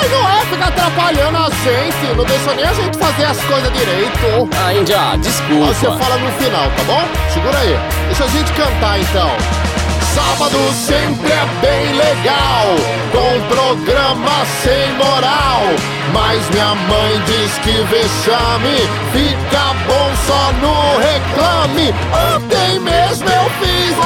Ai, não é ficar atrapalhando a gente, não deixa nem a gente fazer as coisas direito. Ah, Índia, Aí Você desculpa. fala no final, tá bom? Segura aí. Deixa a gente cantar então. Sábado sempre é bem legal, com programa sem moral. Mas minha mãe diz que vexame fica bom só no reclame. Ontem mesmo eu fiz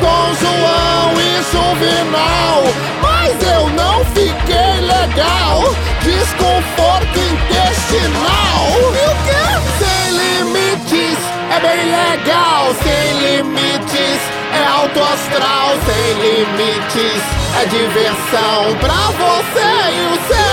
com João e Juvenal, mas eu não fiquei legal. Desconforto intestinal. E o quê? Sem limites é bem legal. Sem limites é alto astral. Sem limites é diversão pra você e o seu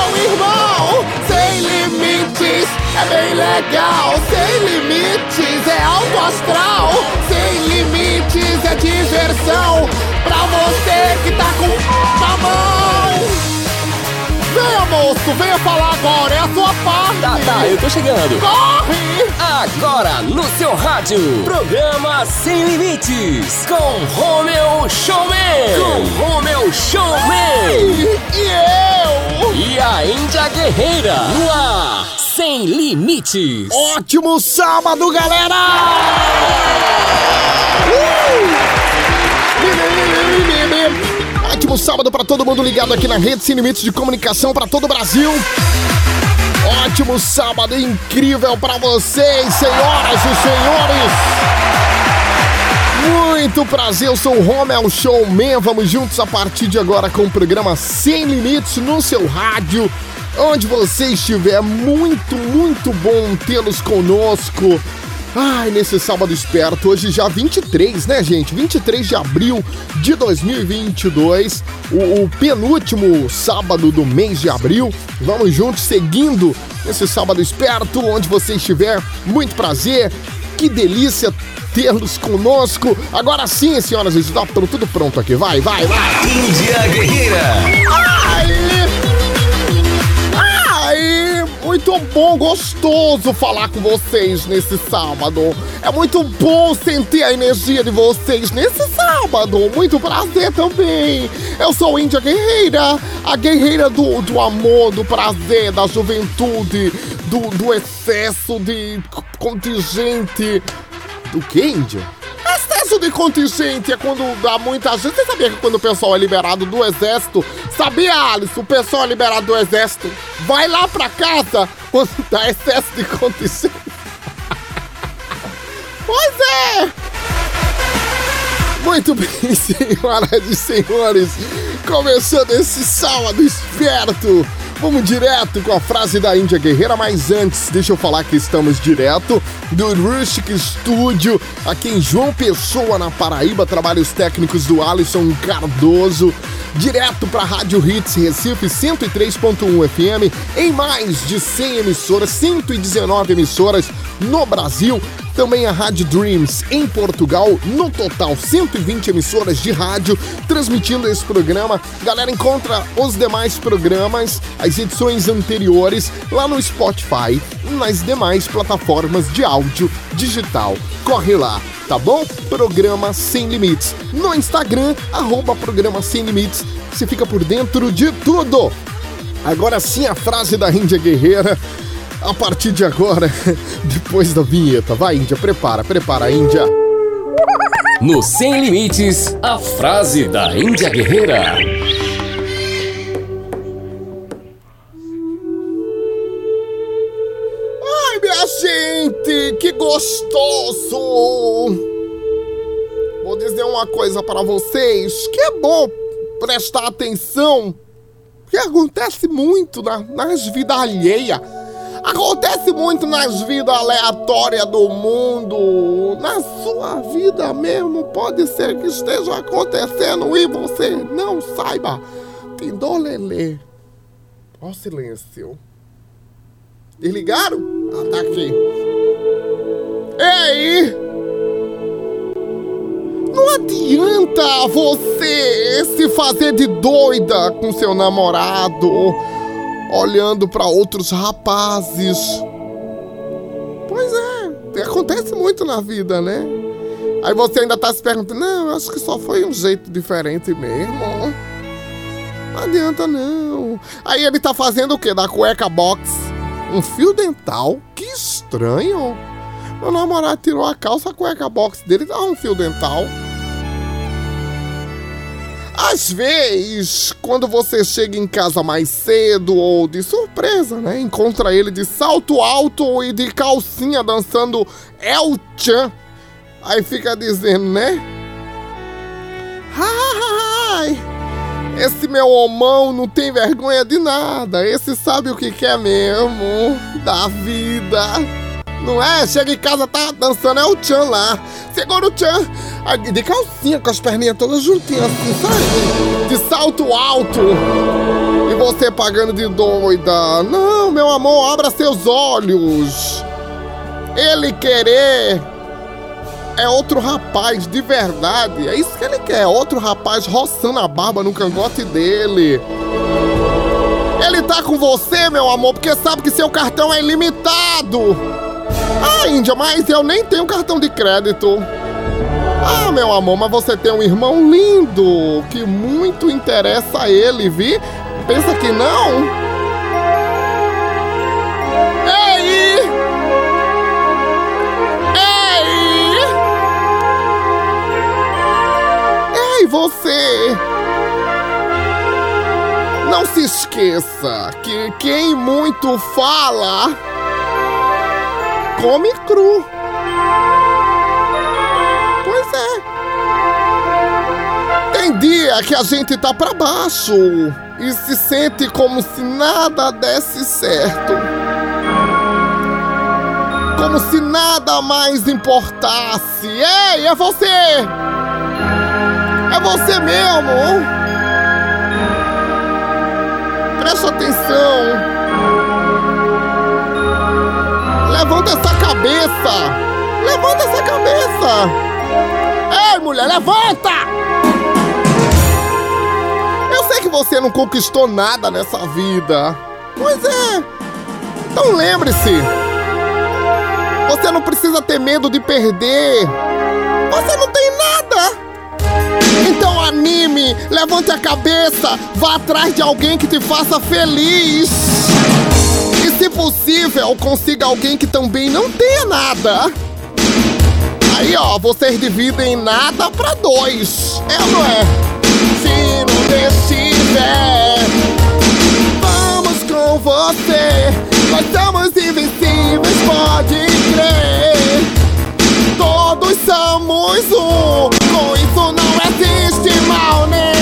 é bem legal. Sem limites é alto astral. Sem limites é diversão pra você que tá com na mão. Venha, moço, venha falar agora, é a sua parte. Tá, tá, eu tô chegando. Corre! Agora no seu rádio, programa Sem Limites, com Romeu Showman. Com Romeu Showman. E eu? E a Índia Guerreira, no ar, Sem Limites. Ótimo sábado, galera! Uh! Ótimo sábado pra todo mundo ligado aqui na rede Sem Limites de Comunicação pra todo o Brasil. Ótimo sábado incrível pra vocês, senhoras e senhores. Muito prazer, eu sou o Romel Showman. Vamos juntos a partir de agora com o programa Sem Limites no seu rádio. Onde você estiver, muito, muito bom tê-los conosco. Ai, nesse sábado esperto, hoje já 23, né, gente? 23 de abril de 2022, o, o penúltimo sábado do mês de abril. Vamos juntos seguindo nesse sábado esperto, onde você estiver. Muito prazer, que delícia tê-los conosco. Agora sim, senhoras e senhores, tá tudo pronto aqui. Vai, vai, vai. Índia Guerreira. Ai! Muito bom, gostoso falar com vocês nesse sábado. É muito bom sentir a energia de vocês nesse sábado. Muito prazer também. Eu sou Índia Guerreira, a guerreira do, do amor, do prazer, da juventude, do, do excesso de contingente. Do que, Índia? Excesso de contingente é quando dá muita gente. Você sabia que quando o pessoal é liberado do exército, sabia, Alice? O pessoal é liberado do exército, vai lá pra casa quando dá excesso de contingente. pois é! Muito bem, senhoras e senhores, começando esse sábado esperto. Vamos direto com a frase da Índia Guerreira, mas antes, deixa eu falar que estamos direto do Rustic Studio, aqui em João Pessoa, na Paraíba, trabalhos técnicos do Alisson Cardoso, direto para a Rádio Hits Recife 103.1 FM, em mais de 100 emissoras, 119 emissoras no Brasil, também a Rádio Dreams em Portugal, no total 120 emissoras de rádio transmitindo esse programa. Galera, encontra os demais programas, as edições anteriores lá no Spotify nas demais plataformas de áudio digital. Corre lá, tá bom? Programa Sem Limites. No Instagram, arroba Programa Sem Limites. Você fica por dentro de tudo. Agora sim a frase da Índia Guerreira. A partir de agora, depois da vinheta. Vai, Índia, prepara, prepara, Índia. No Sem Limites, a frase da Índia Guerreira. Que gostoso! Vou dizer uma coisa para vocês, que é bom prestar atenção, que acontece muito na, nas vidas alheias. Acontece muito nas vidas aleatórias do mundo. Na sua vida mesmo pode ser que esteja acontecendo e você não saiba. Tindolelê. Ó silêncio. Desligaram? Ah, tá aqui. Ei! Não adianta você se fazer de doida com seu namorado, olhando para outros rapazes. Pois é, acontece muito na vida, né? Aí você ainda tá se perguntando, não, acho que só foi um jeito diferente mesmo. Não adianta não. Aí ele tá fazendo o quê? Da cueca box? Um fio dental? Que estranho. Meu namorado tirou a calça, a cueca box dele dá um fio dental. Às vezes, quando você chega em casa mais cedo ou de surpresa, né? Encontra ele de salto alto e de calcinha dançando El Chan. Aí fica dizendo, né? Ai, esse meu homão não tem vergonha de nada. Esse sabe o que quer mesmo da vida. Não é? Chega em casa, tá dançando, é o Chan lá. Segura o Chan. De calcinha, com as perninhas todas juntinhas assim, sabe? De salto alto. E você pagando de doida. Não, meu amor, abra seus olhos. Ele querer é outro rapaz de verdade. É isso que ele quer. Outro rapaz roçando a barba no cangote dele. Ele tá com você, meu amor, porque sabe que seu cartão é ilimitado. Ah, Índia, mas eu nem tenho cartão de crédito. Ah, meu amor, mas você tem um irmão lindo que muito interessa a ele, vi? Pensa que não? Ei! Ei! Ei, você! Não se esqueça que quem muito fala come cru. Pois é. Tem dia que a gente tá pra baixo e se sente como se nada desse certo. Como se nada mais importasse. Ei, é você! É você mesmo! Presta atenção! Levanta essa cabeça! Levanta essa cabeça! Ei, mulher, levanta! Eu sei que você não conquistou nada nessa vida. Pois é. Então lembre-se. Você não precisa ter medo de perder. Você não tem nada. Então anime, levante a cabeça, vá atrás de alguém que te faça feliz possível, consiga alguém que também não tenha nada. Aí, ó, vocês dividem nada pra dois. É ou não é? Se não estiver, vamos com você. Nós somos invencíveis, pode crer. Todos somos um, com isso não existe mal nenhum.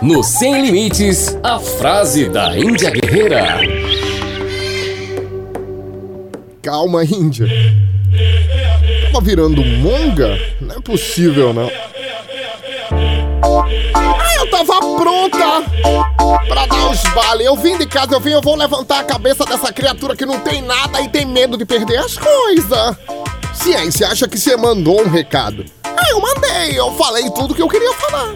No Sem Limites, a frase da Índia Guerreira. Calma, Índia. Tava virando monga? Não é possível, não. Ah, eu tava pronta pra dar os vales. Eu vim de casa, eu vim, eu vou levantar a cabeça dessa criatura que não tem nada e tem medo de perder as coisas. Sim, aí você acha que você mandou um recado? Ah, eu mandei, eu falei tudo que eu queria falar.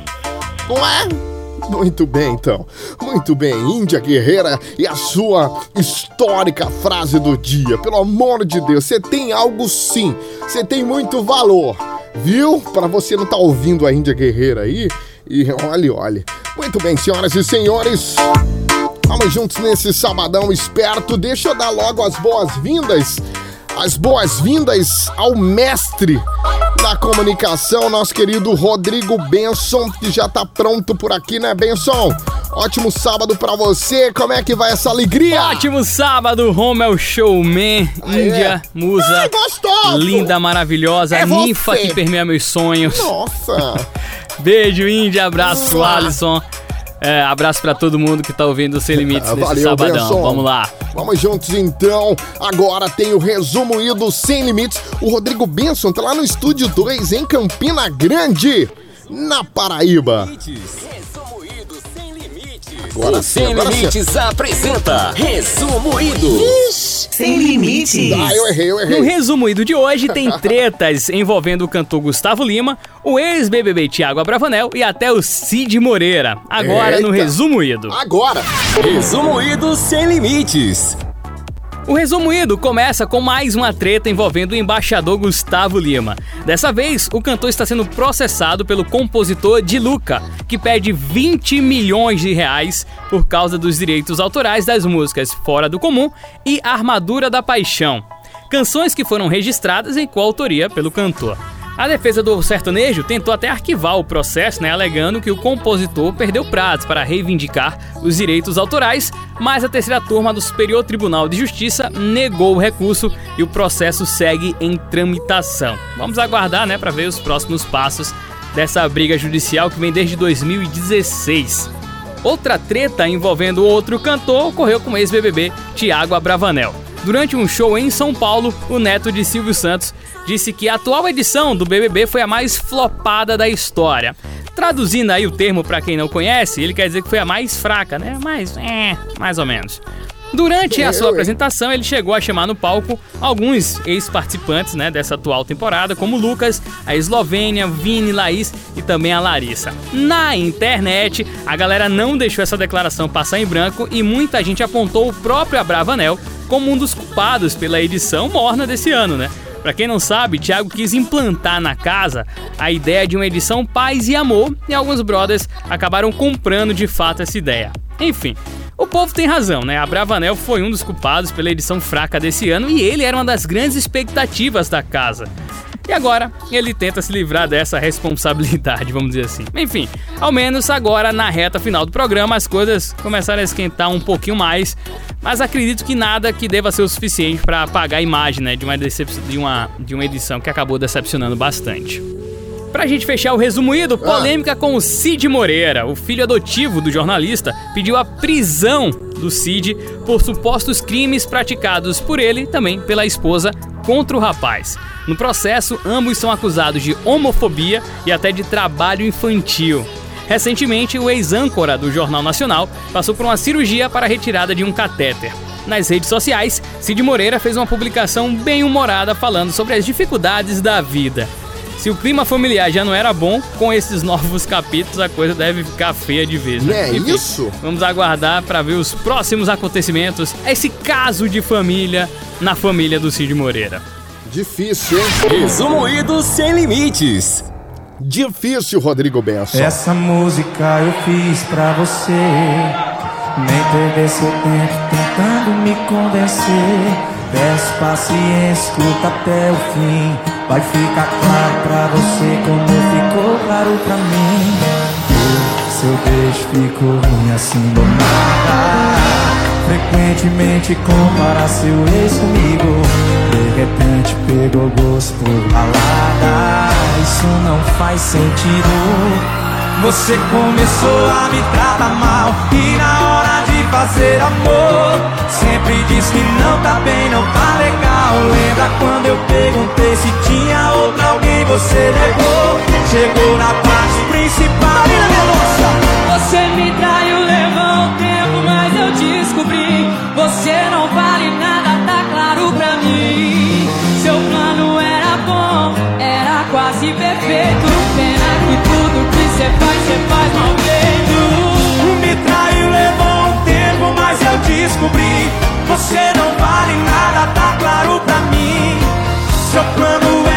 Não é? Muito bem, então. Muito bem, Índia Guerreira e a sua histórica frase do dia. Pelo amor de Deus, você tem algo sim. Você tem muito valor. Viu? Para você não tá ouvindo a Índia Guerreira aí. E olhe, olhe. Muito bem, senhoras e senhores. Vamos juntos nesse sabadão esperto. Deixa eu dar logo as boas-vindas. As boas-vindas ao mestre da comunicação, nosso querido Rodrigo Benson, que já tá pronto por aqui, né, Benson? Ótimo sábado pra você, como é que vai essa alegria? Ótimo sábado, Romel Showman, Índia, musa, Ai, linda, maravilhosa, é ninfa você. que permeia meus sonhos. Nossa! Beijo, Índia, abraço, Alisson. É, abraço para todo mundo que tá ouvindo o Sem Limites nesse Valeu, sabadão. Benson. Vamos lá. Vamos juntos então. Agora tem o resumo e do Sem Limites. O Rodrigo Benson tá lá no estúdio 2 em Campina Grande, na Paraíba. Agora o Sem Limites apresenta Resumo Ido. Sem Limites. Ah, eu errei, eu errei. No Resumo Ido de hoje tem tretas envolvendo o cantor Gustavo Lima, o ex-BBB Thiago Abravanel e até o Cid Moreira. Agora no Eita. Resumo Ido. Agora. Resumo Ido Sem Limites. O Resumo Ido começa com mais uma treta envolvendo o embaixador Gustavo Lima. Dessa vez, o cantor está sendo processado pelo compositor Di Luca, que pede 20 milhões de reais por causa dos direitos autorais das músicas Fora do Comum e Armadura da Paixão. Canções que foram registradas em coautoria pelo cantor. A defesa do sertanejo tentou até arquivar o processo, né, alegando que o compositor perdeu prazos para reivindicar os direitos autorais, mas a terceira turma do Superior Tribunal de Justiça negou o recurso e o processo segue em tramitação. Vamos aguardar, né, para ver os próximos passos dessa briga judicial que vem desde 2016. Outra treta envolvendo outro cantor ocorreu com o ex-BBB Thiago Abravanel. Durante um show em São Paulo, o neto de Silvio Santos disse que a atual edição do BBB foi a mais flopada da história. Traduzindo aí o termo para quem não conhece, ele quer dizer que foi a mais fraca, né? Mas, é, mais ou menos. Durante a sua apresentação, ele chegou a chamar no palco alguns ex-participantes né, dessa atual temporada, como Lucas, a Eslovênia, Vini, Laís e também a Larissa. Na internet, a galera não deixou essa declaração passar em branco e muita gente apontou o próprio Abravanel como um dos culpados pela edição morna desse ano, né? Pra quem não sabe, Thiago quis implantar na casa a ideia de uma edição paz e amor e alguns brothers acabaram comprando de fato essa ideia. Enfim, o povo tem razão, né? A Bravanel foi um dos culpados pela edição fraca desse ano e ele era uma das grandes expectativas da casa. E agora ele tenta se livrar dessa responsabilidade, vamos dizer assim. Enfim, ao menos agora na reta final do programa as coisas começaram a esquentar um pouquinho mais, mas acredito que nada que deva ser o suficiente para apagar a imagem né, de, uma decep- de, uma, de uma edição que acabou decepcionando bastante. Pra gente fechar o resumo ido, polêmica com o Cid Moreira. O filho adotivo do jornalista pediu a prisão do Cid por supostos crimes praticados por ele e também pela esposa contra o rapaz. No processo, ambos são acusados de homofobia e até de trabalho infantil. Recentemente, o ex-âncora do Jornal Nacional passou por uma cirurgia para a retirada de um catéter. Nas redes sociais, Cid Moreira fez uma publicação bem humorada falando sobre as dificuldades da vida. Se o clima familiar já não era bom, com esses novos capítulos a coisa deve ficar feia de vez. Né? é Enfim, isso? Vamos aguardar para ver os próximos acontecimentos. Esse caso de família na família do Cid Moreira. Difícil, hein? Resumo Ido Sem Limites. Difícil, Rodrigo Benson. Essa música eu fiz pra você. Nem perder seu tempo tentando me convencer. Peço paciência, escuta até o fim. Vai ficar claro pra você como ficou claro pra mim. Seu beijo ficou ruim assim do nada. Frequentemente compara seu ex comigo. De repente pegou gosto por balada. Isso não faz sentido. Você começou a me tratar mal E na hora de fazer amor. Sempre diz que não tá bem, não tá legal. Lembra quando eu perguntei se tinha outra alguém Você negou, chegou na parte principal E moça Você me traiu, levou um tempo, mas eu descobri. Você não vale descobri Você não vale nada, tá claro pra mim. Seu plano era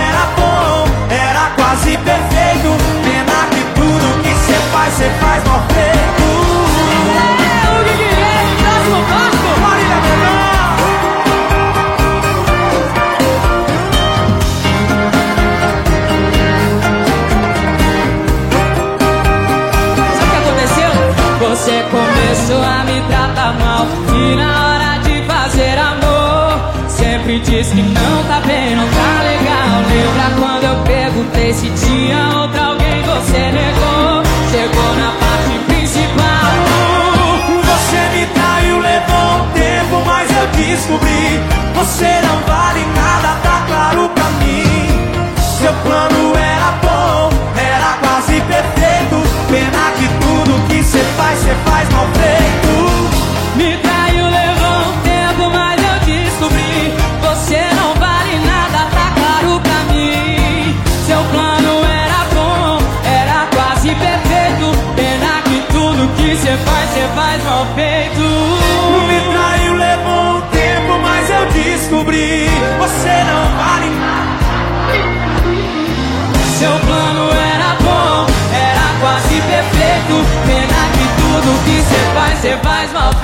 Sempre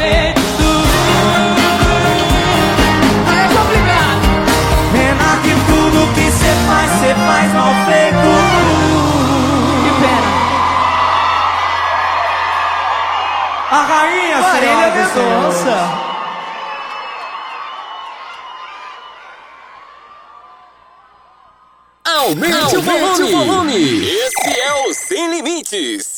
feito. É complicado. Pena que tudo que você faz, você faz mal feito. Que pena. A rainha, Marília senhoras e senhores. Mendonça. Aumente, o volume. Esse é o Sem Limites.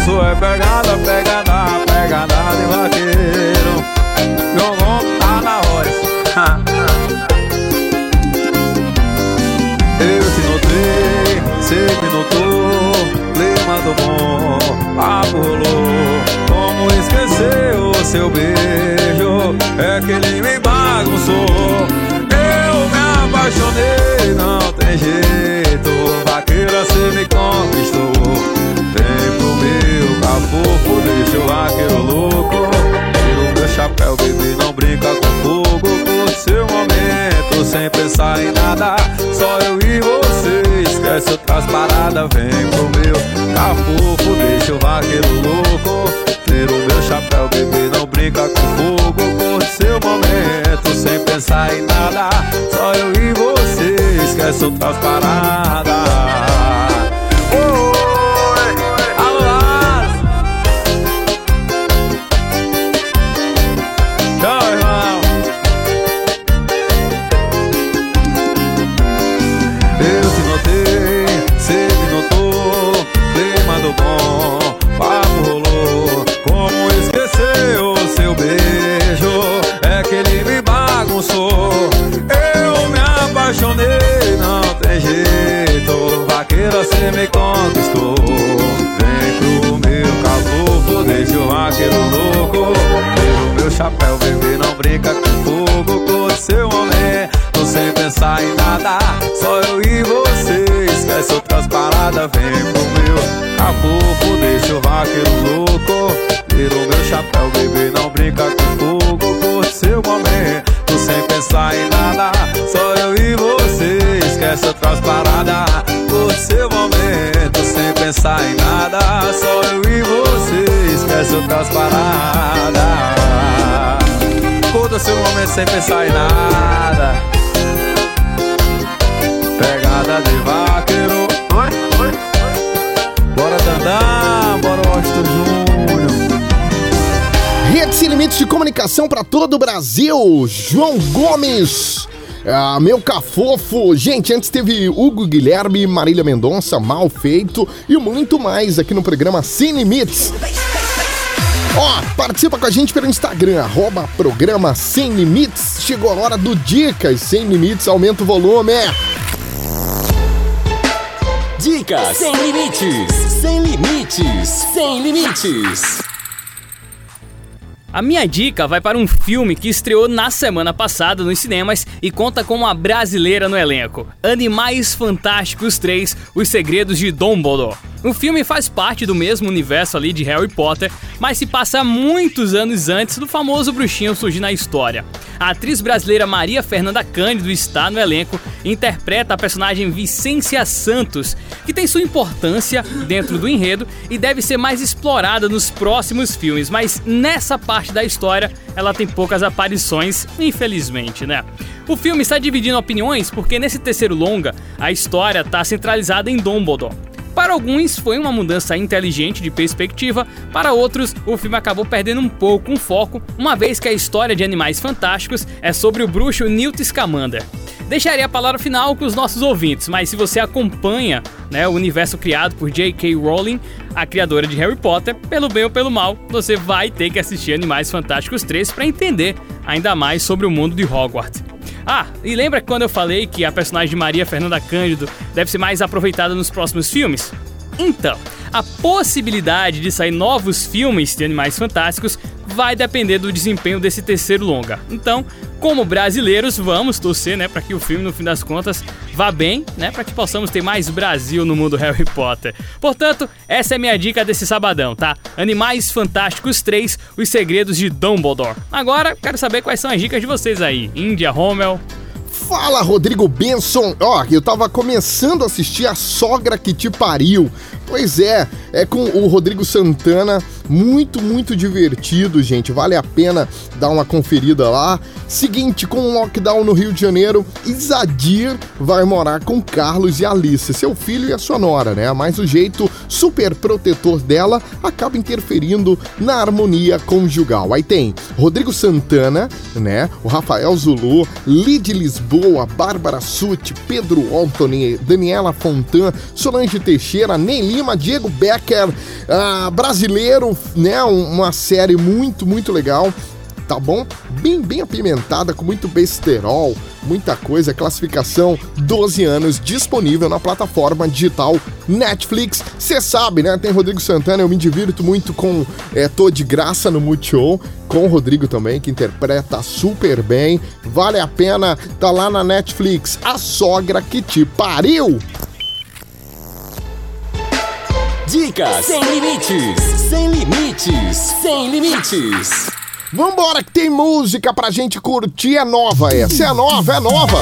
Isso é pegada, pegada, pegada de vaqueiro. Jogou tá na voz. Eu te notei, me notou. Clima do bom, papo. Como esquecer o seu beijo? É que ele me bagunçou. Eu me apaixonei, não tem jeito. Vaqueira, cê me conquistou. Cafofo, deixa o vaqueiro louco. Tira o meu chapéu, bebê, não brinca com fogo. Curte seu momento, sem pensar em nada. Só eu e você, esquece outras paradas. Vem pro meu cafofo, deixa o vaqueiro louco. Tira o meu chapéu, bebê, não brinca com fogo. Curte seu momento, sem pensar em nada. Só eu e você, esquece outras paradas. Do bom, papo rolou. Como esquecer o seu beijo? É que ele me bagunçou. Eu me apaixonei, não tem jeito. Vaqueira, cê me conquistou. Vem pro meu caboclo, deixa o vaqueiro louco. Tira o meu chapéu, bebê, não brinca com fogo. Curte seu momento, sem pensar em nada. Só eu e você, esquece outras paradas. Vem pro meu caboclo, deixa o vaqueiro louco. Tira o meu chapéu, bebê, não brinca com fogo. Curte seu momento, sem pensar em nada. Só eu e você, esquece outras paradas. Curte seu momento, sem pensar em nada. Só eu e você, esquece outras paradas. Curta seu momento sem pensar em nada. Pegada de vaqueiro. Bora Dandá, bora Washington Júnior. Rede Sem Limites de Comunicação para todo o Brasil. João Gomes. Ah, meu cafofo. Gente, antes teve Hugo Guilherme, Marília Mendonça, Mal Feito e muito mais aqui no programa Sem Limites. Ó, participa com a gente pelo Instagram, arroba programa Sem Limites. Chegou a hora do Dicas Sem Limites, aumenta o volume. Sem limites. Sem limites. Sem limites. A minha dica vai para um filme que estreou na semana passada nos cinemas e conta com uma brasileira no elenco: Animais Fantásticos 3 Os Segredos de Dumbledore. O filme faz parte do mesmo universo ali de Harry Potter, mas se passa muitos anos antes do famoso bruxinho surgir na história. A atriz brasileira Maria Fernanda Cândido está no elenco e interpreta a personagem Vicência Santos, que tem sua importância dentro do enredo e deve ser mais explorada nos próximos filmes, mas nessa parte da história ela tem poucas aparições, infelizmente, né? O filme está dividindo opiniões porque nesse terceiro longa a história está centralizada em Dumbledore. Para alguns foi uma mudança inteligente de perspectiva, para outros o filme acabou perdendo um pouco um foco, uma vez que a história de Animais Fantásticos é sobre o bruxo Newt Scamander. Deixaria a palavra final com os nossos ouvintes, mas se você acompanha né, o universo criado por J.K. Rowling, a criadora de Harry Potter, pelo bem ou pelo mal, você vai ter que assistir Animais Fantásticos 3 para entender ainda mais sobre o mundo de Hogwarts. Ah, e lembra quando eu falei que a personagem de Maria Fernanda Cândido deve ser mais aproveitada nos próximos filmes? Então, a possibilidade de sair novos filmes de Animais Fantásticos vai depender do desempenho desse terceiro longa. Então, como brasileiros, vamos torcer, né, para que o filme no fim das contas vá bem, né, para que possamos ter mais Brasil no mundo Harry Potter. Portanto, essa é minha dica desse sabadão, tá? Animais Fantásticos 3: Os Segredos de Dumbledore. Agora, quero saber quais são as dicas de vocês aí. Índia, Rommel, Fala, Rodrigo Benson! Ó, eu tava começando a assistir A Sogra que Te Pariu. Pois é, é com o Rodrigo Santana, muito, muito divertido, gente. Vale a pena dar uma conferida lá. Seguinte, com o lockdown no Rio de Janeiro, Isadir vai morar com Carlos e Alice, seu filho e a sua nora, né? Mas o jeito super protetor dela acaba interferindo na harmonia conjugal. Aí tem Rodrigo Santana, né? O Rafael Zulu, Lid Lisboa, Bárbara Sutti, Pedro Anthony, Daniela Fontan, Solange Teixeira, Nelly Lima, Diego Becker, uh, brasileiro, né? Uma série muito, muito legal tá bom? Bem, bem apimentada, com muito besterol, muita coisa. Classificação 12 anos, disponível na plataforma digital Netflix. Você sabe, né? Tem Rodrigo Santana, eu me divirto muito com é, Tô de Graça no Multishow, com o Rodrigo também, que interpreta super bem. Vale a pena, tá lá na Netflix. A sogra que te pariu! Dicas sem limites, sem limites, sem limites. Vambora que tem música pra gente curtir, é nova essa, é nova, é nova.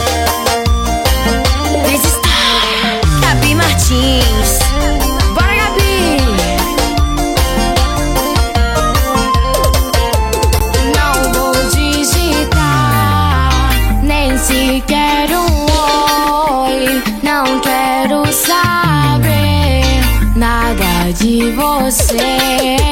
Gabi Martins. De você.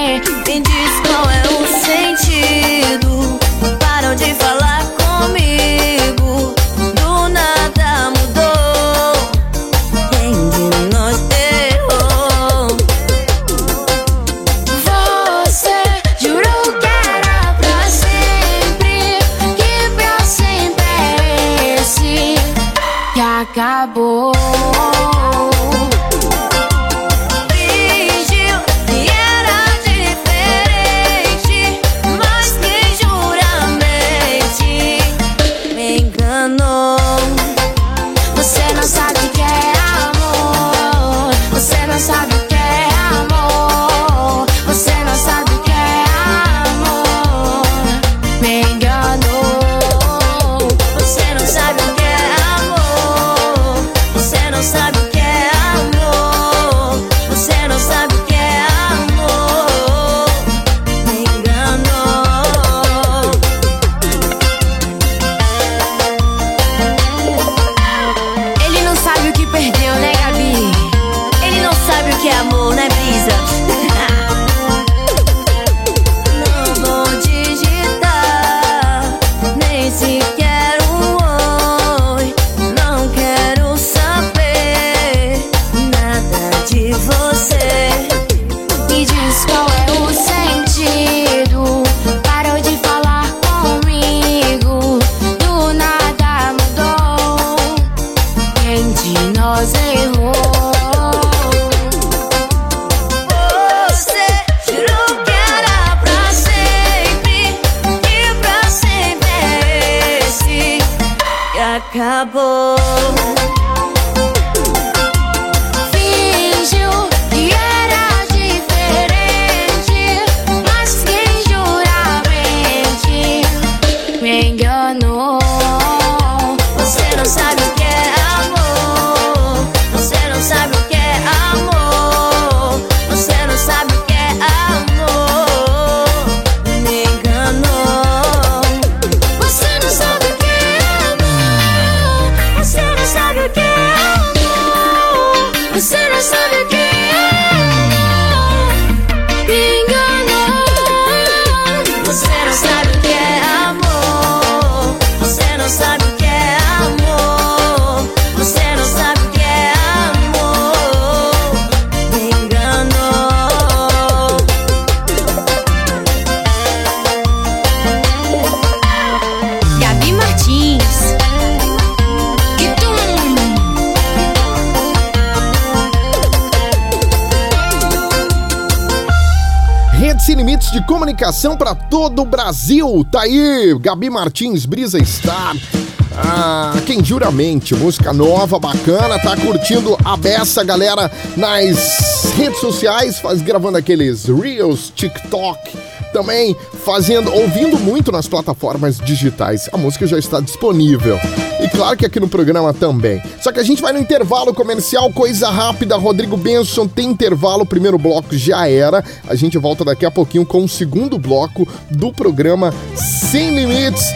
De comunicação para todo o Brasil. Tá aí, Gabi Martins, Brisa Star. Ah, quem juramente, música nova, bacana, tá curtindo a beça, galera, nas redes sociais, faz, gravando aqueles Reels, TikTok, também fazendo, ouvindo muito nas plataformas digitais. A música já está disponível. E claro que aqui no programa também. Só que a gente vai no intervalo comercial, coisa rápida. Rodrigo Benson tem intervalo, primeiro bloco já era. A gente volta daqui a pouquinho com o segundo bloco do programa Sem Limites.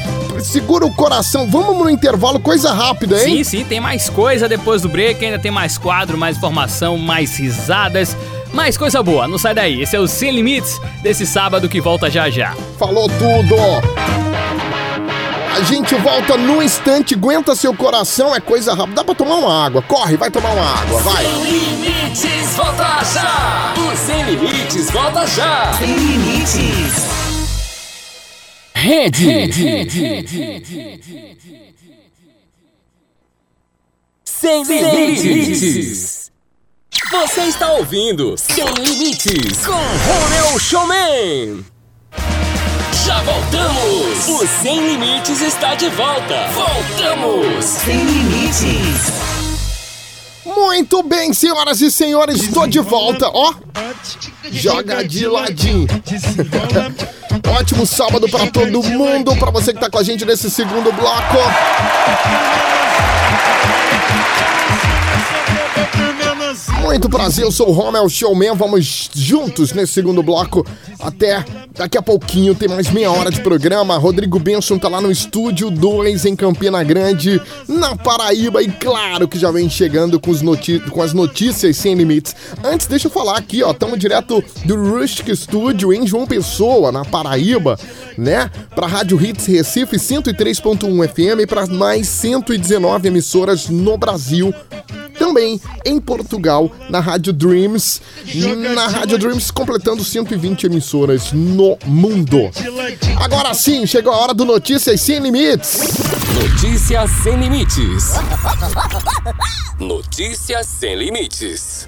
Segura o coração, vamos no intervalo, coisa rápida, hein? Sim, sim, tem mais coisa depois do break, ainda tem mais quadro, mais informação, mais risadas, mais coisa boa. Não sai daí, esse é o Sem Limites desse sábado que volta já já. Falou tudo! A gente volta no instante, aguenta seu coração, é coisa rápida. Dá pra tomar uma água, corre, vai tomar uma água, vai! Sem limites, volta já! O Sem Limites, volta já! Sem limites. Rede. Sem limites. Você está ouvindo Sem Limites com Romeu Showman. Já voltamos. O Sem Limites está de volta. Voltamos. Sem limites. Muito bem, senhoras e senhores, estou de volta, ó. Joga de ladinho. Ótimo sábado para todo mundo, para você que tá com a gente nesse segundo bloco. Muito prazer, eu sou o Romel Showman. Vamos juntos nesse segundo bloco até daqui a pouquinho. Tem mais meia hora de programa. Rodrigo Benson tá lá no estúdio 2 em Campina Grande, na Paraíba. E claro que já vem chegando com, com as notícias sem limites. Antes, deixa eu falar aqui, ó. Estamos direto do Rustic Studio em João Pessoa, na Paraíba, né? Pra Rádio Hits Recife 103.1 FM para mais 119 emissoras no Brasil também em Portugal, na Rádio Dreams. Na Rádio Dreams, completando 120 emissoras no mundo. Agora sim, chegou a hora do Notícias Sem Limites. Notícias sem limites. Notícias sem limites.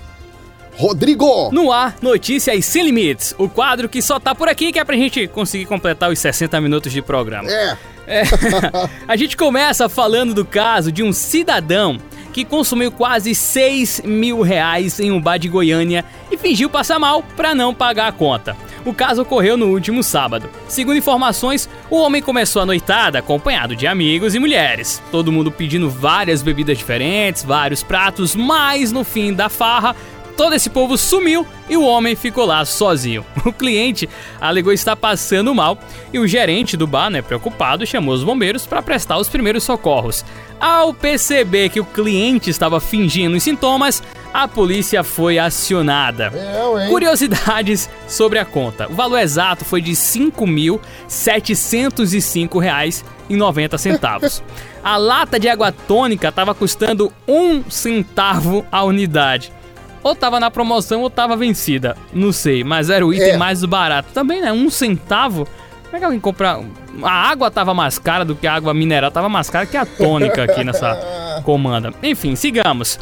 Rodrigo! No ar, Notícias Sem Limites, o quadro que só tá por aqui que é pra gente conseguir completar os 60 minutos de programa. É, É. A gente começa falando do caso de um cidadão que consumiu quase 6 mil reais em um bar de Goiânia e fingiu passar mal para não pagar a conta. O caso ocorreu no último sábado. Segundo informações, o homem começou a noitada acompanhado de amigos e mulheres. Todo mundo pedindo várias bebidas diferentes, vários pratos, mas no fim da farra, Todo esse povo sumiu e o homem ficou lá sozinho. O cliente alegou estar passando mal e o gerente do bar, né, preocupado, chamou os bombeiros para prestar os primeiros socorros. Ao perceber que o cliente estava fingindo os sintomas, a polícia foi acionada. eu, hein? Curiosidades sobre a conta. O valor exato foi de R$ 5.705,90 centavos. A lata de água tônica estava custando um centavo a unidade. Ou tava na promoção ou tava vencida. Não sei, mas era o item É. mais barato. Também, né? Um centavo. Como é que alguém compra. A água tava mais cara do que a água mineral, tava mais cara que a tônica aqui nessa comanda. Enfim, sigamos.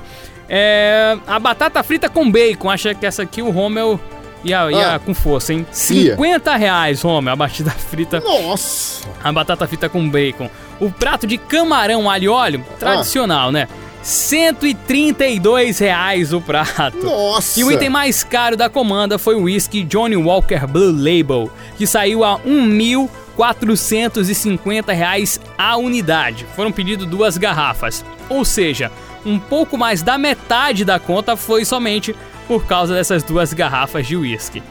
É, a batata frita com bacon. Acha que essa aqui o Rommel ia, ia Ah. com força, hein? 50 reais, Rommel, a batata frita. Nossa! A batata frita com bacon. O prato de camarão alho e óleo, tradicional, né? 132 reais o prato. Nossa! E o item mais caro da comanda foi o whisky Johnny Walker Blue Label, que saiu a 1.450 reais a unidade. Foram pedidas duas garrafas. Ou seja, um pouco mais da metade da conta foi somente por causa dessas duas garrafas de whisky.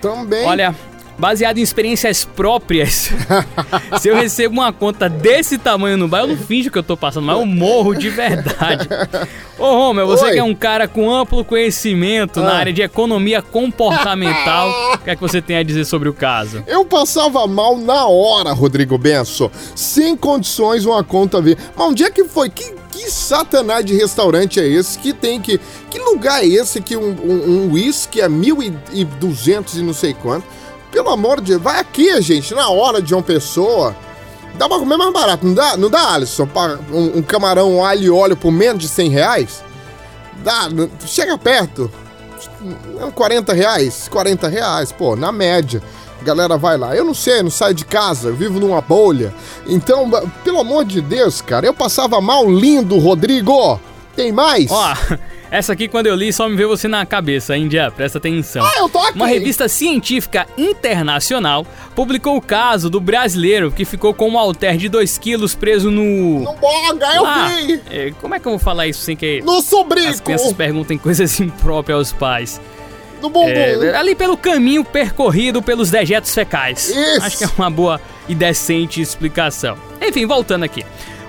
Também. Olha, baseado em experiências próprias, se eu recebo uma conta desse tamanho no bar, eu não finjo que eu tô passando, mas eu morro de verdade. Ô, Romeu, você Oi. que é um cara com amplo conhecimento na Ah. área de economia comportamental, o que é que você tem a dizer sobre o caso? Eu passava mal na hora, Rodrigo Benso. Sem condições, uma conta ver. Mas onde é que foi? Que, que satanás de restaurante é esse que tem que. Que lugar é esse que um, um, um whisky é 1.200 e não sei quanto? Pelo amor de Deus, vai aqui, gente, na hora de uma pessoa. Dá pra comer mais barato, não dá, não dá Alisson? Um, um camarão alho e óleo por menos de 100 reais? Dá, chega perto. Não, 40 reais? 40 reais, pô, na média. A galera vai lá. Eu não sei, não saio de casa, eu vivo numa bolha. Então, pelo amor de Deus, cara, eu passava mal lindo, Rodrigo. Tem mais? Ó, essa aqui quando eu li só me veio você na cabeça, Índia, presta atenção. Ah, eu tô aqui. Uma revista científica internacional publicou o caso do brasileiro que ficou com um halter de 2 quilos preso no... Não boga, eu Ah, vi. é, como é que eu vou falar isso sem que No as sobrico. crianças perguntem coisas impróprias aos pais? No bumbum. É, ali pelo caminho percorrido pelos dejetos fecais. Isso. Acho que é uma boa e decente explicação. Enfim, voltando aqui.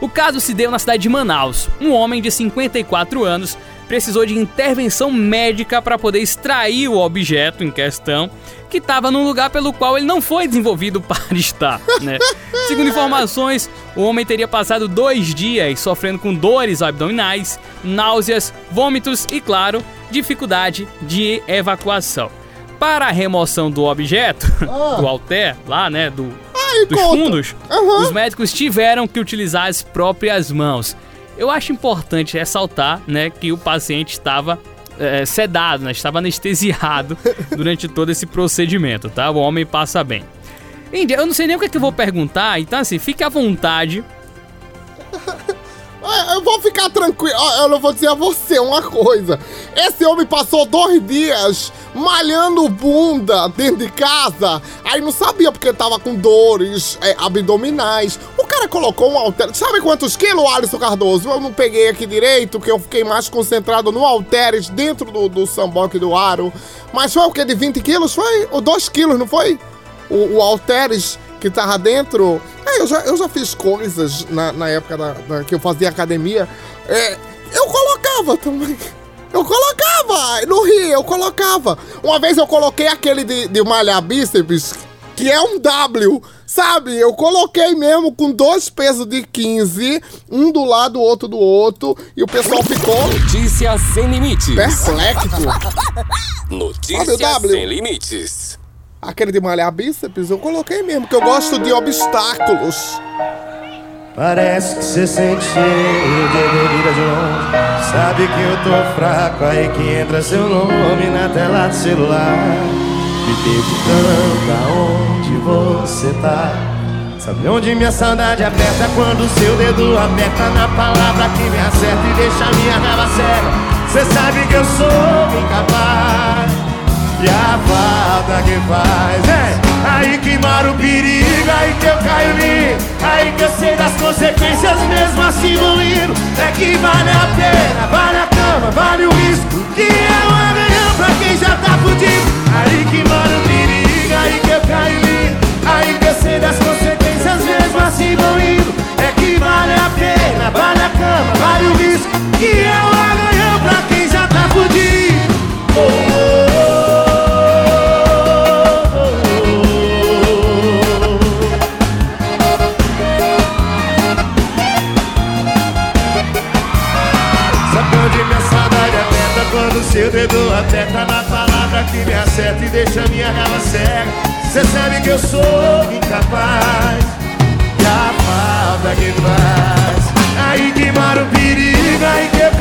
O caso se deu na cidade de Manaus. Um homem de 54 anos precisou de intervenção médica para poder extrair o objeto em questão, que estava num lugar pelo qual ele não foi desenvolvido para estar. Né? Segundo informações, o homem teria passado dois dias sofrendo com dores abdominais, náuseas, vômitos e, claro, dificuldade de evacuação. Para a remoção do objeto, do halter, lá, né, do, Ai, dos conta. fundos, Aham. os médicos tiveram que utilizar as próprias mãos. Eu acho importante ressaltar, né, que o paciente estava eh, sedado, né, estava anestesiado durante todo esse procedimento, tá? O homem passa bem. Índia, eu não sei nem o que, é que eu vou perguntar, então assim, fique à vontade. Ah, Eu vou ficar tranquilo. Eu não vou dizer a você uma coisa. Esse homem passou dois dias malhando bunda dentro de casa. Aí não sabia porque tava com dores é, abdominais. O cara colocou um halter. Sabe quantos quilos, Alisson Cardoso? Eu não peguei aqui direito, que eu fiquei mais concentrado no halteres dentro do, do samboque do aro. Mas foi o que? De 20 quilos? Foi? Ou 2 quilos, não foi? O, o halteres que tava dentro. É, eu já, eu já fiz coisas na, na época da, da- que eu fazia academia. É, eu colocava também. Eu colocava! No Rio, eu colocava. Uma vez eu coloquei aquele de, de malhar bíceps, que é um W, sabe? Eu coloquei mesmo com dois pesos de 15, um do lado, outro do outro, e o pessoal ficou Notícias sem limites. perplexo. Notícias sem limites. Aquele de malhar bíceps, eu coloquei mesmo, que eu gosto de obstáculos. Parece que você sente cheio de bebida de longe. Sabe que eu tô fraco, aí que entra seu nome na tela do celular. Me perguntando aonde você tá. Sabe onde minha saudade aperta quando seu dedo aperta na palavra que me acerta e deixa minha raiva cega? Cê sabe que eu sou incapaz e a falta que faz é aí que mora o perigo, aí que eu caio lindo, aí que eu sei das consequências mesmo assim vou indo. É que vale a pena, vale a cama, vale o risco, que é amanhã pra quem já tá fudido. Aí que mora o perigo, aí que eu caio lindo, aí que eu sei das consequências mesmo assim vou indo. É que vale a pena, vale a cama, vale o risco, que é um dedo aperta na palavra que me acerta e deixa minha raiva cega Cê sabe que eu sou incapaz e a falta que faz. Aí que mora o perigo, aí que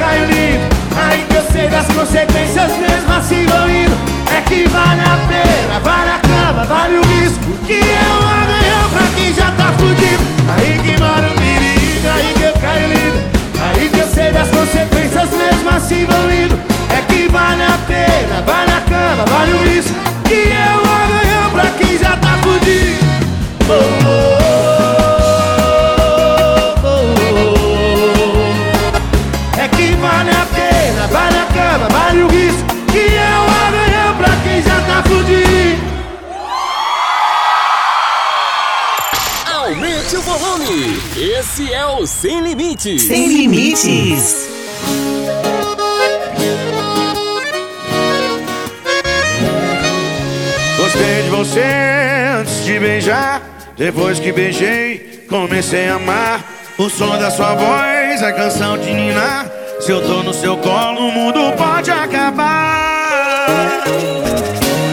Depois que beijei, comecei a amar. O som da sua voz, a canção de ninar. Se eu tô no seu colo, o mundo pode acabar.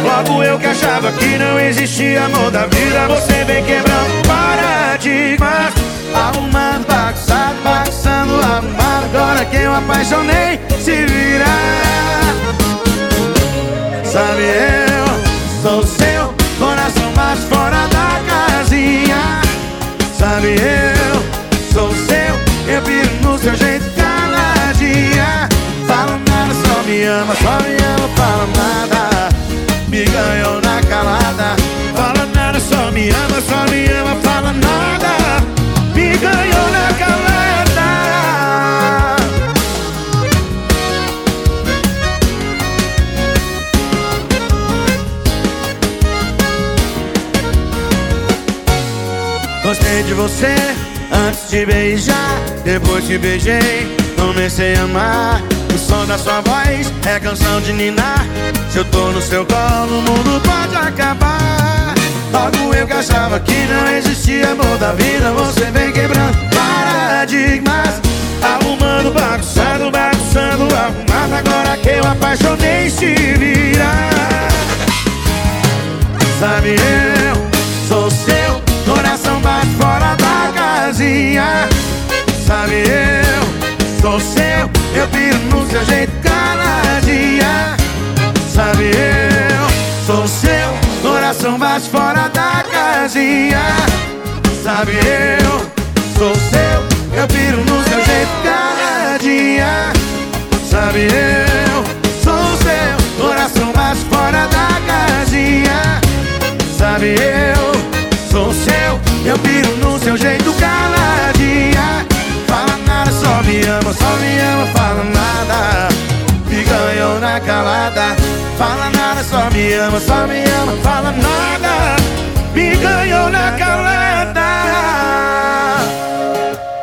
Logo eu que achava que não existia amor da vida. Você vem quebrando paradigmas. Arrumando, bagunçado, bagunçando, arrumado. Agora quem eu apaixonei se virar. Sabe eu sabe eu sou seu Eu viro no seu jeito caladinha. Fala nada, só me ama, só me ama, fala nada. Me ganhou na calada. Fala nada, só me ama, só me ama, fala você antes de beijar. Depois te beijei, comecei a amar. O som da sua voz é canção de ninar. Se eu tô no seu colo, o mundo pode acabar. Logo eu que achava que não existia amor da vida. Você vem quebrando paradigmas. Arrumando, bagunçando, bagunçando, arrumado. Agora que eu apaixonei, se vira. Sabe, eu casinha. Sabe, eu sou seu. Eu piro no seu jeito caladinha. Sabe, eu sou seu. Coração bate fora da casinha. Sabe, eu sou seu. Eu piro no seu jeito caladinha. Sabe, eu sou seu. Coração bate fora da casinha. Sabe, eu sou seu. Eu piro no seu jeito caladinha. Fala nada, só me ama, só me ama, fala nada. Me ganhou na calada. Fala nada, só me ama, só me ama, fala nada. Me ganhou na calada.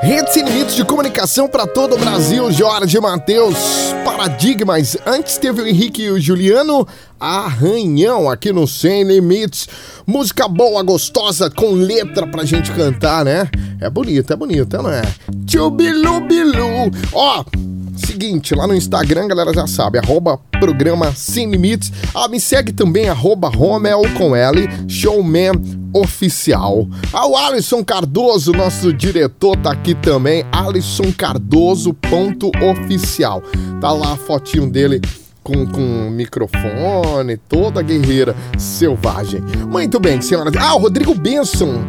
Redes sem limites de comunicação para todo o Brasil, Jorge Matheus, Paradigmas. Antes teve o Henrique e o Juliano Arranhão aqui no Sem Limites. Música boa, gostosa, com letra pra gente cantar, né? É bonita, é bonita, não é? Tchubilu Bilu. Ó, Seguinte, lá no Instagram, galera já sabe, arroba programa Sem Limites. Ah, me segue também, arroba Romel com L, Showman Oficial. Ah, o Alisson Cardoso, nosso diretor, tá aqui também, Alisson Cardoso ponto oficial. Tá lá a fotinho dele com, com microfone, toda guerreira selvagem. Muito bem, senhoras. Ah, o Rodrigo Benson,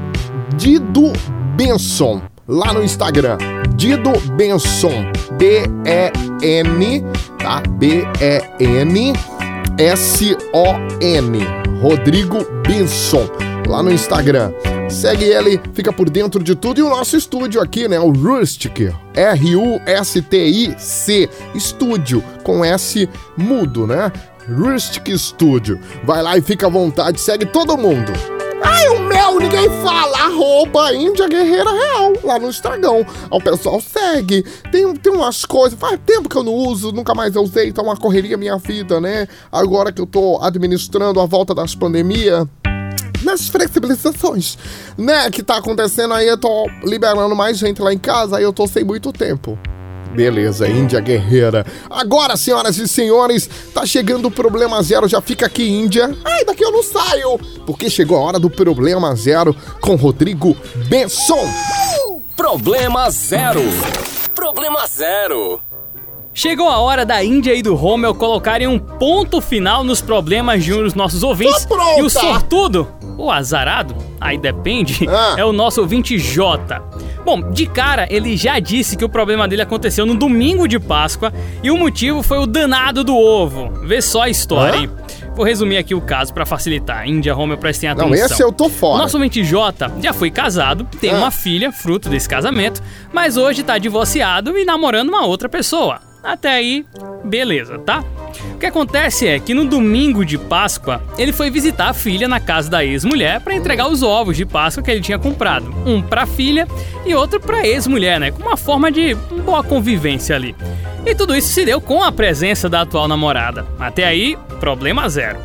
Dido Benson, lá no Instagram. Dido Benson, B-E-N, tá? B-E-N S-O-N, Rodrigo Benson, lá no Instagram. Segue ele, fica por dentro de tudo. E o nosso estúdio aqui, né? O Rustic, R-U-S-T-I-C, estúdio, com S mudo, né? Rustic Studio. Vai lá e fica à vontade, segue todo mundo. Ai, o meu ninguém fala, arroba Índia Guerreira Real, lá no Estragão. O pessoal segue, tem, tem umas coisas, faz tempo que eu não uso, nunca mais usei, tá uma correria minha vida, né? Agora que eu tô administrando a volta das pandemias, nas flexibilizações, né, que tá acontecendo aí, eu tô liberando mais gente lá em casa, aí eu tô sem muito tempo. Beleza, Índia Guerreira. Agora, senhoras e senhores, tá chegando o Problema Zero, já fica aqui, Índia. Ai, daqui eu não saio, porque chegou a hora do Problema Zero com Rodrigo Benson. Problema Zero. Problema Zero. Chegou a hora da Índia e do Romel colocarem um ponto final nos problemas de um dos nossos ouvintes. Pronta. E o sortudo, o azarado, aí depende, Ah. é o nosso ouvinte J. Bom, de cara, ele já disse que o problema dele aconteceu no domingo de Páscoa e o motivo foi o danado do ovo. Vê só a história, hein? Vou resumir aqui o caso pra facilitar. Índia, Romel, prestem atenção. Não, esse eu tô O fora. nosso ouvinte J já foi casado, tem Ah. uma filha, fruto desse casamento, mas hoje tá divorciado e namorando uma outra pessoa. Até aí, beleza, tá? O que acontece é que no domingo de Páscoa, ele foi visitar a filha na casa da ex-mulher para entregar os ovos de Páscoa que ele tinha comprado. Um pra filha e outro pra ex-mulher, né? Com uma forma de boa convivência ali. E tudo isso se deu com a presença da atual namorada. Até aí, problema zero.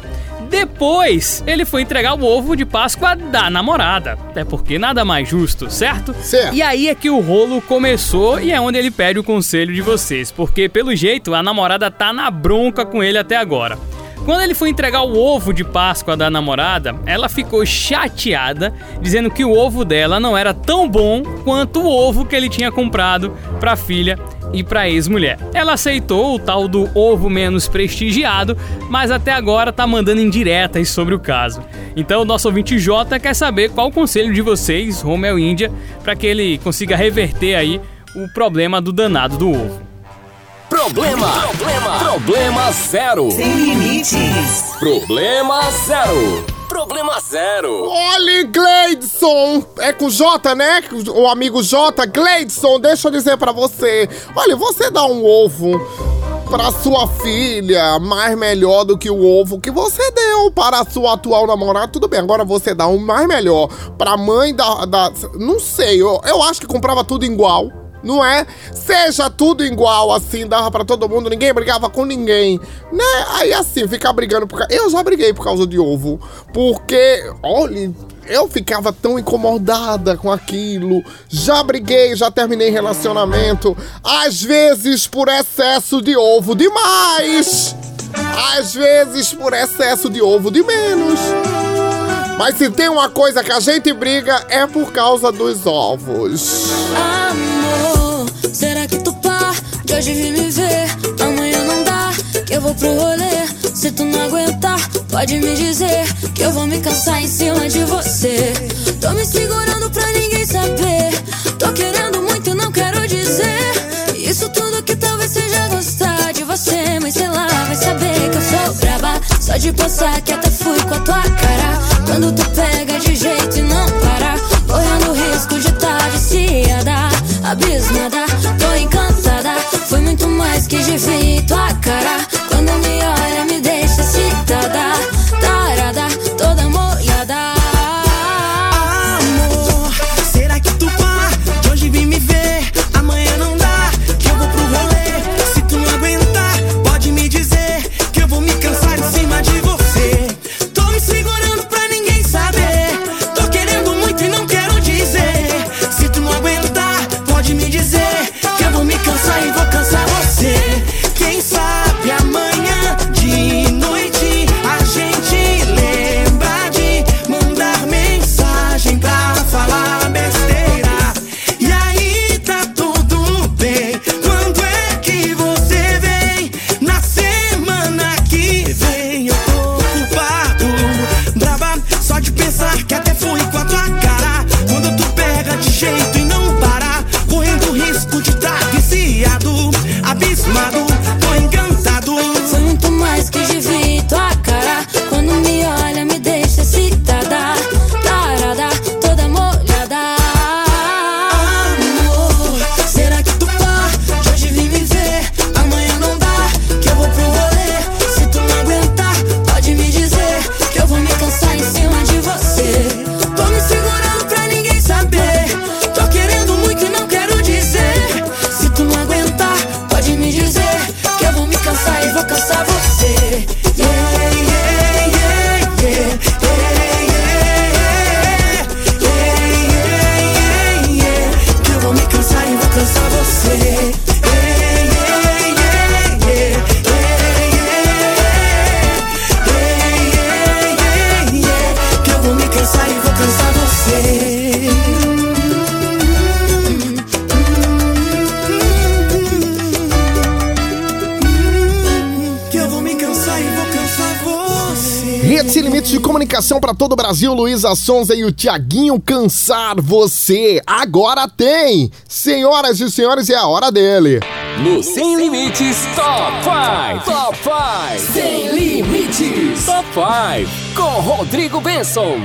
Depois, ele foi entregar o ovo de Páscoa da namorada. Até porque nada mais justo, certo? Certo. E aí é que o rolo começou e é onde ele pede o conselho de vocês. Porque, pelo jeito, a namorada tá na bronca com ele até agora. Quando ele foi entregar o ovo de Páscoa da namorada, ela ficou chateada, dizendo que o ovo dela não era tão bom quanto o ovo que ele tinha comprado pra filha e pra ex-mulher. Ela aceitou o tal do ovo menos prestigiado, mas até agora tá mandando indiretas sobre o caso. Então o nosso ouvinte J quer saber qual o conselho de vocês, Romel e Índia, pra que ele consiga reverter aí o problema do danado do ovo. Problema. Problema. Problema Zero. Sem limites. Problema Zero. Problema Zero. Olha, Gleidson! É com J, né? O amigo J, Gleidson, deixa eu dizer pra você. Olha, você dá um ovo pra sua filha mais melhor do que o ovo que você deu para a sua atual namorada, tudo bem. Agora você dá um mais melhor pra mãe da. da não sei, eu, eu acho que comprava tudo igual. Não é? Seja tudo igual, assim, dava pra todo mundo, ninguém brigava com ninguém, né? Aí assim, ficar brigando por. Eu já briguei por causa de ovo. Porque, olha, eu ficava tão incomodada com aquilo. Já briguei, já terminei relacionamento. Às vezes por excesso de ovo demais. Às vezes por excesso de ovo de menos. Mas se tem uma coisa que a gente briga é por causa dos ovos. Amor, será que tu pode hoje vir me ver? Amanhã não dá, que eu vou pro rolê. Se tu não aguentar, pode me dizer que eu vou me cansar em cima de você. Tô me segurando pra ninguém saber. Tô querendo muito não quero dizer. Isso tudo Só de passar que até fui com a tua cara. Quando tu pega de jeito e não para. Correndo risco de tá viciada, abismada. Tô encantada. Foi muito mais que de ver tua cara. Brasil, Luísa Sonza e o Tiaguinho Cansar Você. Agora tem! Senhoras e senhores, é a hora dele. No Sem Limites Top 5. Top 5. Sem Limites. Top 5. Com Rodrigo Benson.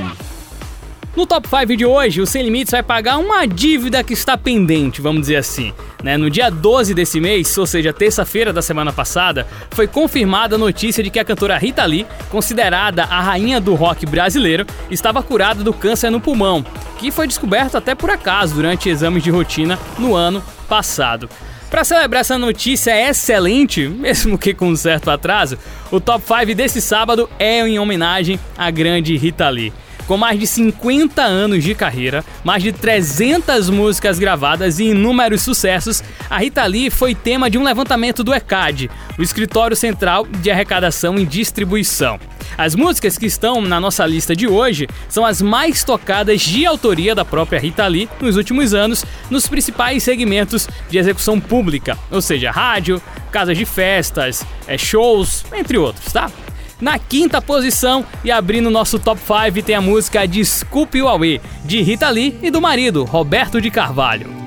No Top 5 de hoje, o Sem Limites vai pagar uma dívida que está pendente, vamos dizer assim. Né? No dia 12 desse mês, ou seja, terça-feira da semana passada, foi confirmada a notícia de que a cantora Rita Lee, considerada a rainha do rock brasileiro, estava curada do câncer no pulmão, que foi descoberto até por acaso durante exames de rotina no ano passado. Para celebrar essa notícia excelente, mesmo que com um certo atraso, o Top 5 desse sábado é em homenagem à grande Rita Lee. Com mais de 50 anos de carreira, mais de 300 músicas gravadas e inúmeros sucessos, a Rita Lee foi tema de um levantamento do ECAD, o Escritório Central de Arrecadação e Distribuição. As músicas que estão na nossa lista de hoje são as mais tocadas de autoria da própria Rita Lee nos últimos anos nos principais segmentos de execução pública, ou seja, rádio, casas de festas, eh, shows, entre outros, tá? Na quinta posição e abrindo nosso top 5 tem a música Desculpe o Aue, de Rita Lee e do marido, Roberto de Carvalho.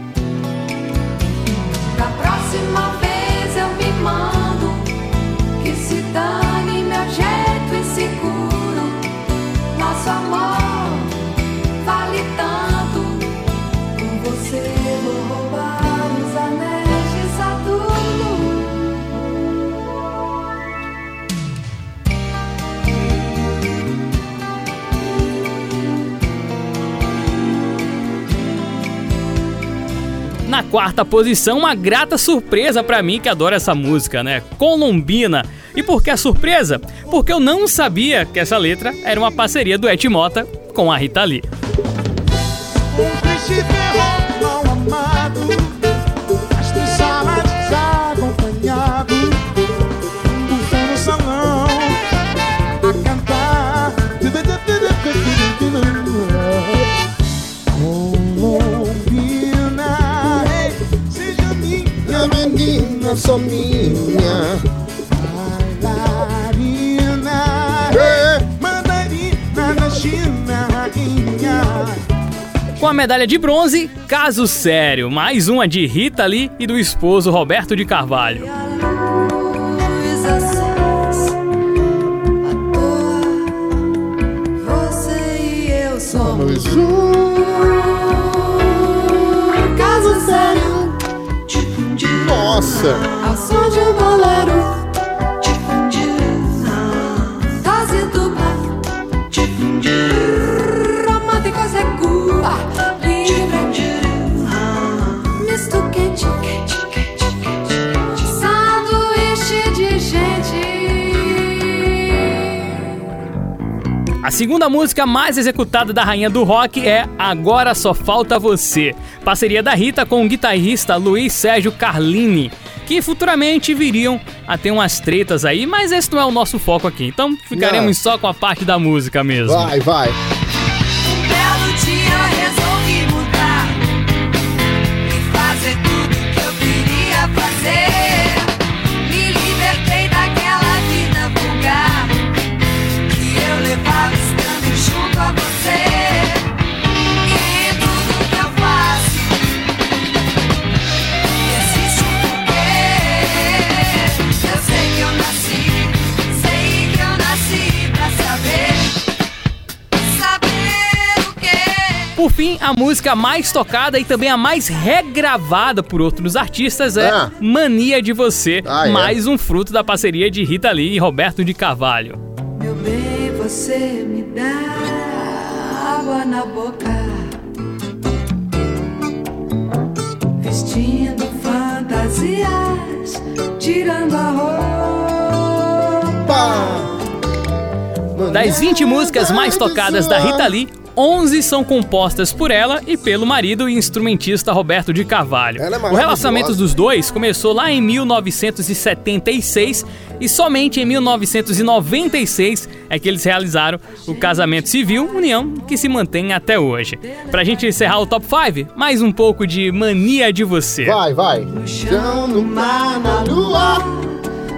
Quarta posição, uma grata surpresa pra mim que adora essa música, né? Colombina. E por que a surpresa? Porque eu não sabia que essa letra era uma parceria do Et Mota com a Rita Lee. Menina, só minha. Bailarina ei, Mandarina na China, rainha. Com a medalha de bronze, Caso Sério, mais uma de Rita Lee e do esposo Roberto de Carvalho. Luz Nossa! Ao som de um bolero, romântico segura, livre, misto quente, sanduíche de gente. A segunda música mais executada da rainha do rock é Agora Só Falta Você, parceria da Rita com o guitarrista Luiz Sérgio Carlini, que futuramente viriam a ter umas tretas aí, mas esse não é o nosso foco aqui, então ficaremos só com a parte da música mesmo. Vai, vai. Fim, a música mais tocada e também a mais regravada por outros artistas é Ah. Mania de Você, Ah, é? mais um fruto da parceria de Rita Lee e Roberto de Carvalho. Meu bem, você me dá água na boca. Vestindo fantasias, tirando a roupa. Das 20 músicas mais tocadas da Rita Lee, 11 são compostas por ela e pelo marido e instrumentista Roberto de Carvalho. É o relacionamento dos dois começou lá em 1976 e somente em 1996 é que eles realizaram o casamento civil, união que se mantém até hoje. Pra gente encerrar o top 5, mais um pouco de Mania de Você. Vai, vai. chão, no mar, na lua,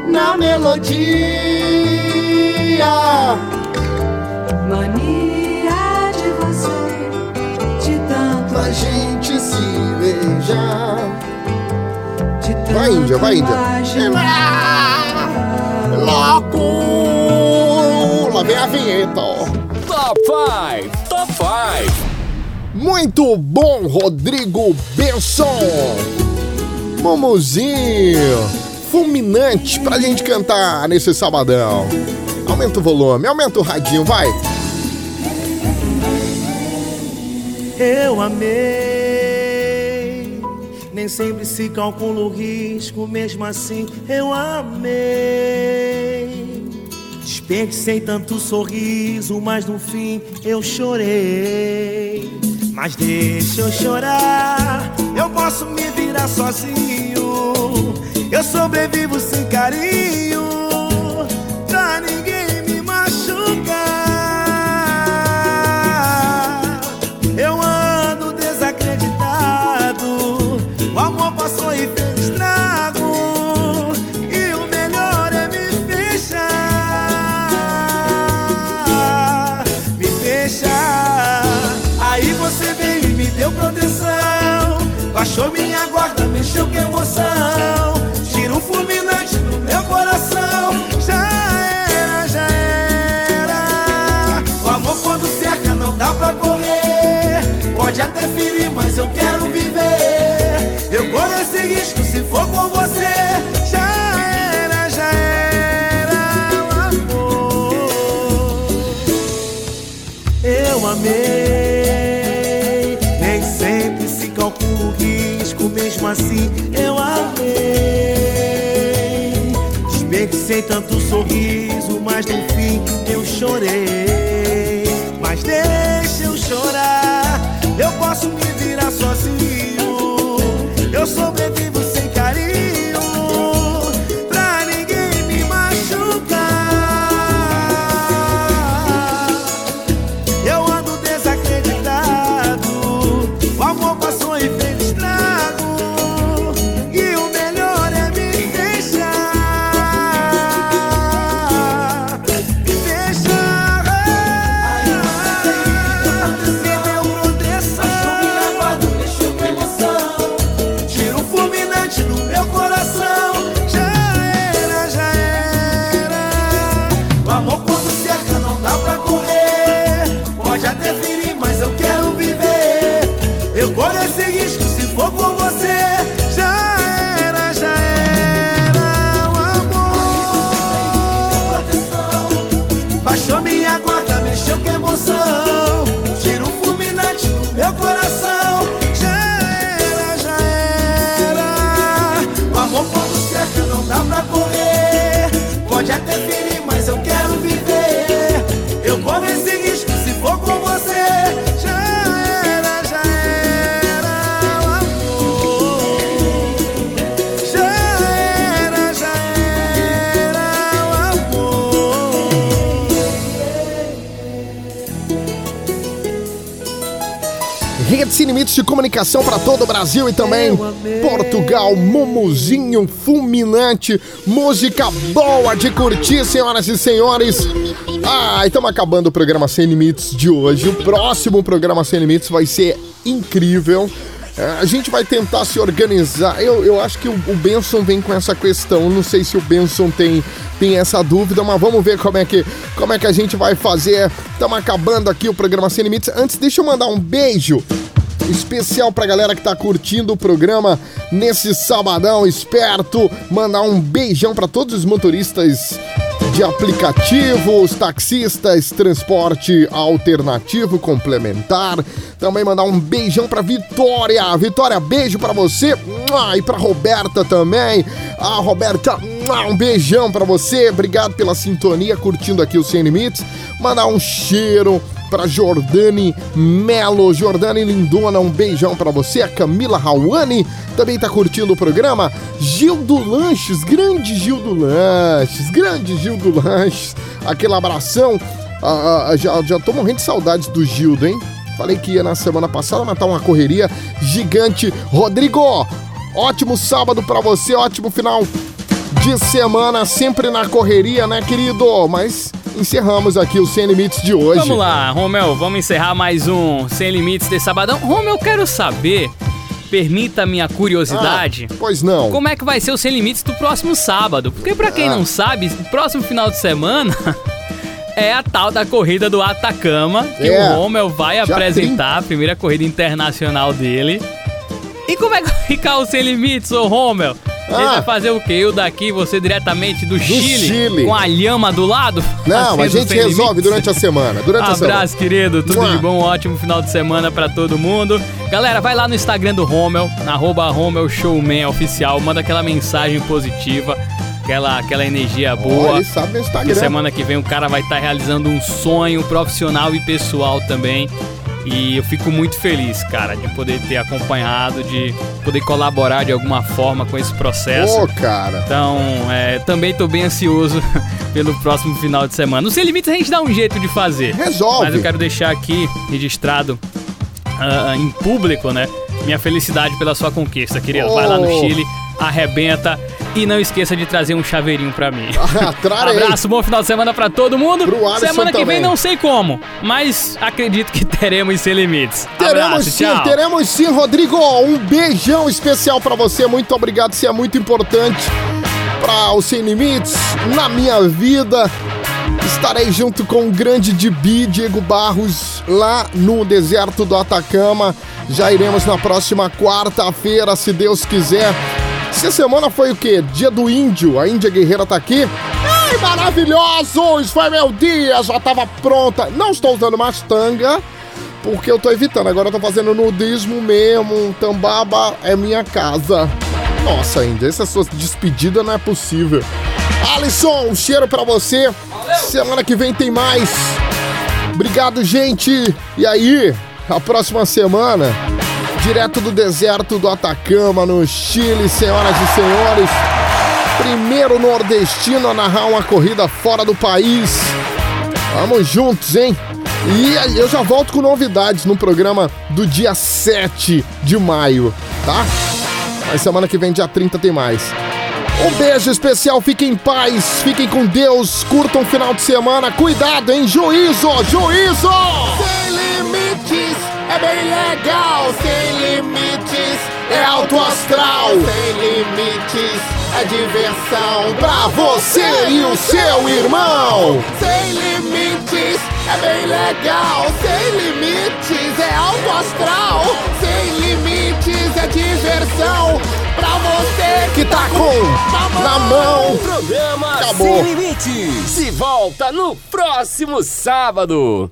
na melodia. Mania Vai, Índia, vai, Índia. imaginar. Louco! Lá vem a vinheta, ó. Top 5, Top 5. Muito bom, Rodrigo Benson. Mumuzinho, fulminante pra gente cantar nesse sabadão. Aumenta o volume, aumenta o radinho, vai. Eu amei. Nem sempre se calcula o risco, mesmo assim eu amei. Desperdicei tanto sorriso, mas no fim eu chorei. Mas deixa eu chorar, eu posso me virar sozinho. Eu sobrevivo sem carinho, Baixou minha guarda, mexeu com emoção. Tira um fulminante do meu coração. Já era, já era. O amor quando cerca não dá pra correr. Pode até ferir, mas eu quero viver. Eu corro esse risco se for com você. Já era, já era o amor. Eu amei. Assim eu amei. Desperdicei tanto sorriso, mas no fim eu chorei. Mas deixa eu chorar, eu posso me Sem Limites de comunicação para todo o Brasil e também Portugal. Mumuzinho fulminante. Música boa de curtir, senhoras e senhores. Ah, estamos acabando o programa Sem Limites de hoje. O próximo programa Sem Limites vai ser incrível. É, A gente vai tentar se organizar. Eu, eu acho que o, o Benson vem com essa questão. Não sei se o Benson tem, tem essa dúvida, mas vamos ver como é que, como é que a gente vai fazer. Estamos acabando aqui o programa Sem Limites. Antes, deixa eu mandar um beijo especial pra galera que tá curtindo o programa nesse sabadão esperto. Mandar um beijão pra todos os motoristas de aplicativos, taxistas, transporte alternativo complementar. Também mandar um beijão pra Vitória. Vitória, beijo pra você. E pra Roberta também. Ah, Roberta, um beijão pra você. Obrigado pela sintonia, curtindo aqui o Sem Limites. Mandar um cheiro pra Jordane Melo. Jordane Lindona, um beijão pra você. A Camila Rauani também tá curtindo o programa. Gildo Lanches, grande Gildo Lanches, grande Gildo Lanches. Aquele abração. Ah, ah, já, já tô morrendo de saudades do Gildo, hein? Falei que ia na semana passada matar uma correria gigante. Rodrigo, ótimo sábado pra você, ótimo final de semana, sempre na correria, né, querido? Mas encerramos aqui o Sem Limites de hoje. Vamos lá, Romel, vamos encerrar mais um Sem Limites de Sabadão. Romel, eu quero saber, permita a minha curiosidade. Ah, pois não. Como é que vai ser o Sem Limites do próximo sábado? Porque pra quem Ah. não sabe, o próximo final de semana é a tal da corrida do Atacama, que É. o Romel vai Dia apresentar, a primeira corrida internacional dele. E como é que vai ficar o Sem Limites, ô Romel? Ah. vai fazer o quê? Eu daqui, você diretamente do, Chile, Chile. com a lhama do lado? Não, a Fazendo gente resolve Limites? durante a semana. Durante a semana. Abraço, querido. Tudo Mua. de bom. Um ótimo final de semana pra todo mundo. Galera, vai lá no Instagram do Rommel, arroba Rommel Showman Oficial. Manda aquela mensagem positiva, aquela, aquela energia boa. Olha, ele sabe no Instagram. Que semana que vem o cara vai estar realizando um sonho profissional e pessoal também. E eu fico muito feliz, cara, de poder ter acompanhado, de poder colaborar de alguma forma com esse processo. Ô, cara. Então, é, também tô bem ansioso pelo próximo final de semana. No Sem Limites a gente dá um jeito de fazer. Resolve. Mas eu quero deixar aqui registrado ah, em público, né? Minha felicidade pela sua conquista, querido. Vai lá no Oh. Chile, arrebenta e não esqueça de trazer um chaveirinho pra mim. Abraço, bom final de semana pra todo mundo. Semana que vem também. não sei como, mas acredito que teremos Sem Limites. Teremos Abraço, sim, tchau. teremos sim, Rodrigo. Um beijão especial pra você. Muito obrigado, você é muito importante para o Sem Limites na minha vida. Estarei junto com o grande Dibi, Diego Barros, lá no deserto do Atacama. Já iremos na próxima quarta-feira, se Deus quiser. Essa semana foi o quê? Dia do Índio. A Índia Guerreira tá aqui. Ai, maravilhoso! Isso foi meu dia, já tava pronta. Não estou usando mais tanga. porque eu tô evitando. Agora eu tô fazendo nudismo mesmo. Tambaba é minha casa. Nossa, Índia, essa sua despedida não é possível. Alisson, um cheiro pra você. Semana que vem tem mais. Obrigado, gente. E aí, a próxima semana, direto do deserto do Atacama, no Chile, senhoras e senhores. Primeiro nordestino a narrar uma corrida fora do país. Vamos juntos, hein? E eu já volto com novidades no programa do dia 7 de maio, tá? Mas semana que vem, dia 30, tem mais. Um beijo especial, fiquem em paz, fiquem com Deus, curtam o final de semana, cuidado, hein? Juízo, juízo! Sem limites, é bem legal. Sem limites, é alto astral. Sem limites, é diversão Pra você e o seu irmão! Sem limites, é bem legal. Sem limites, é alto astral. Sem limites, é diversão pra você Que tá com na mão! Programa Acabou. Sem Limites. Se volta no próximo sábado.